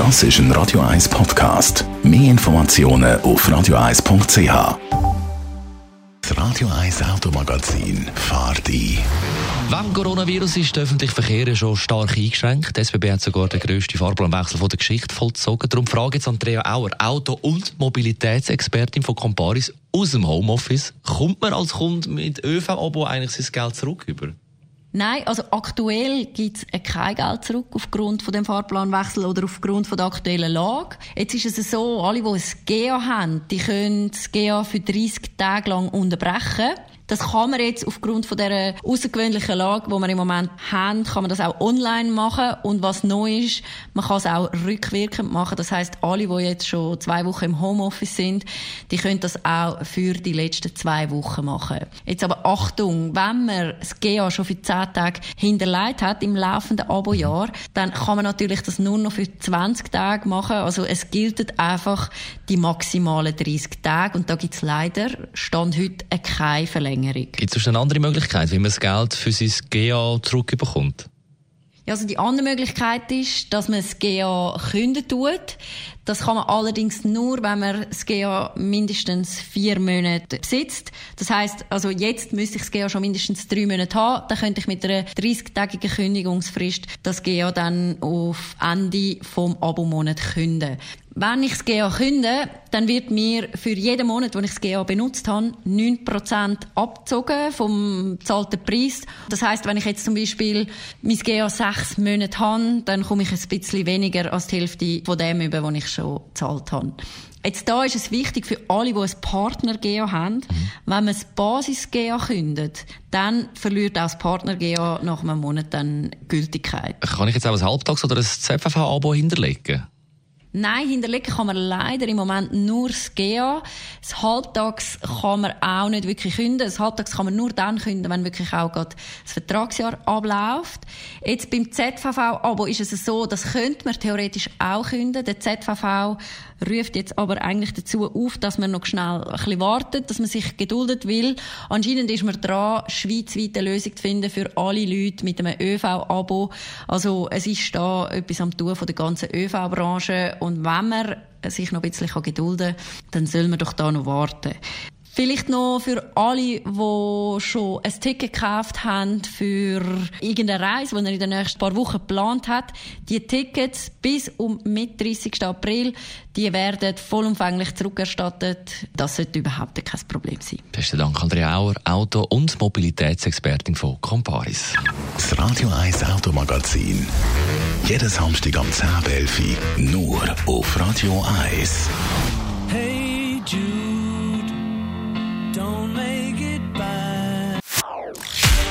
Das ist ein Radio 1 Podcast. Mehr Informationen auf radio1.ch. Das Radio 1 Automagazin fahrt ein. Wegen Coronavirus ist der öffentliche Verkehr schon stark eingeschränkt. Die SBB hat sogar den grössten Fahrplanwechsel der Geschichte vollzogen. Darum frage jetzt Andrea Auer, Auto- und Mobilitätsexpertin von Comparis aus dem Homeoffice. Kommt man als Kunde mit ÖV-Abo eigentlich sein Geld zurück über? Nein, also aktuell gibt es kein Geld zurück aufgrund von dem Fahrplanwechsel oder aufgrund von der aktuellen Lage. Jetzt ist es so, alle, die ein GA haben, die können das GA für 30 Tage lang unterbrechen. Das kann man jetzt aufgrund von der außergewöhnlichen Lage, die wir im Moment haben, kann man das auch online machen. Und was neu ist, man kann es auch rückwirkend machen. Das heißt, alle, die jetzt schon zwei Wochen im Homeoffice sind, die können das auch für die letzten zwei Wochen machen. Jetzt aber Achtung, wenn man das GA schon für zehn Tage hinterlegt hat im laufenden Abojahr, dann kann man natürlich das nur noch für 20 Tage machen. Also es gilt einfach die maximalen 30 Tage. Und da gibt es leider, Stand heute, keine Verlängerung. Verlängerung. Gibt es eine andere Möglichkeit, wie man das Geld für sein GA zurückbekommt? Ja, also die andere Möglichkeit ist, dass man das GA künden tut. Das kann man allerdings nur, wenn man das GA mindestens vier Monate besitzt. Das heißt, also jetzt müsste ich das GA schon mindestens drei Monate haben. Dann könnte ich mit einer 30-tägigen Kündigungsfrist das GA dann auf Ende vom Abomonat künden. Wenn ich das GA künde, dann wird mir für jeden Monat, wo ich das GA benutzt habe, 9% abgezogen vom bezahlten Preis. Das heißt, wenn ich jetzt zum Beispiel mein GA sechs Monate habe, dann komme ich ein bisschen weniger als die Hälfte von dem über, was ich schon gezahlt habe. Jetzt da ist es wichtig für alle, die ein Partner-GA haben, mhm. wenn man das Basis-GA kündet, dann verliert auch das Partner-GA nach einem Monat dann Gültigkeit. Kann ich jetzt auch ein Halbtags- oder ein ZVV-Abo hinterlegen? Nein, hinterlegen kann man leider im Moment nur das GA. Das Halbtags kann man auch nicht wirklich künden. Das Halbtags kann man nur dann künden, wenn wirklich auch gerade das Vertragsjahr abläuft. Jetzt beim ZVV-Abo ist es so, das könnte man theoretisch auch künden. Der ZVV ruft jetzt aber eigentlich dazu auf, dass man noch schnell ein bisschen wartet, dass man sich geduldet will. Anscheinend ist man dran, schweizweit eine Lösung zu finden für alle Leute mit einem ÖV-Abo. Also es ist da etwas am Tun von der ganzen ÖV-Branche und wenn man sich noch ein bisschen gedulden kann, dann soll man doch da noch warten. Vielleicht noch für alle, die schon ein Ticket gekauft haben für irgendeine Reise, die er in den nächsten paar Wochen geplant hat. Die Tickets bis um mit 30. April, die werden vollumfänglich zurückerstattet. Das sollte überhaupt kein Problem sein. Besten Dank, Andrea Auer, Auto- und Mobilitätsexpertin von Comparis. Das Radio 1 Automagazin. Jeden Samstag am 10.11 nur auf Radio 1.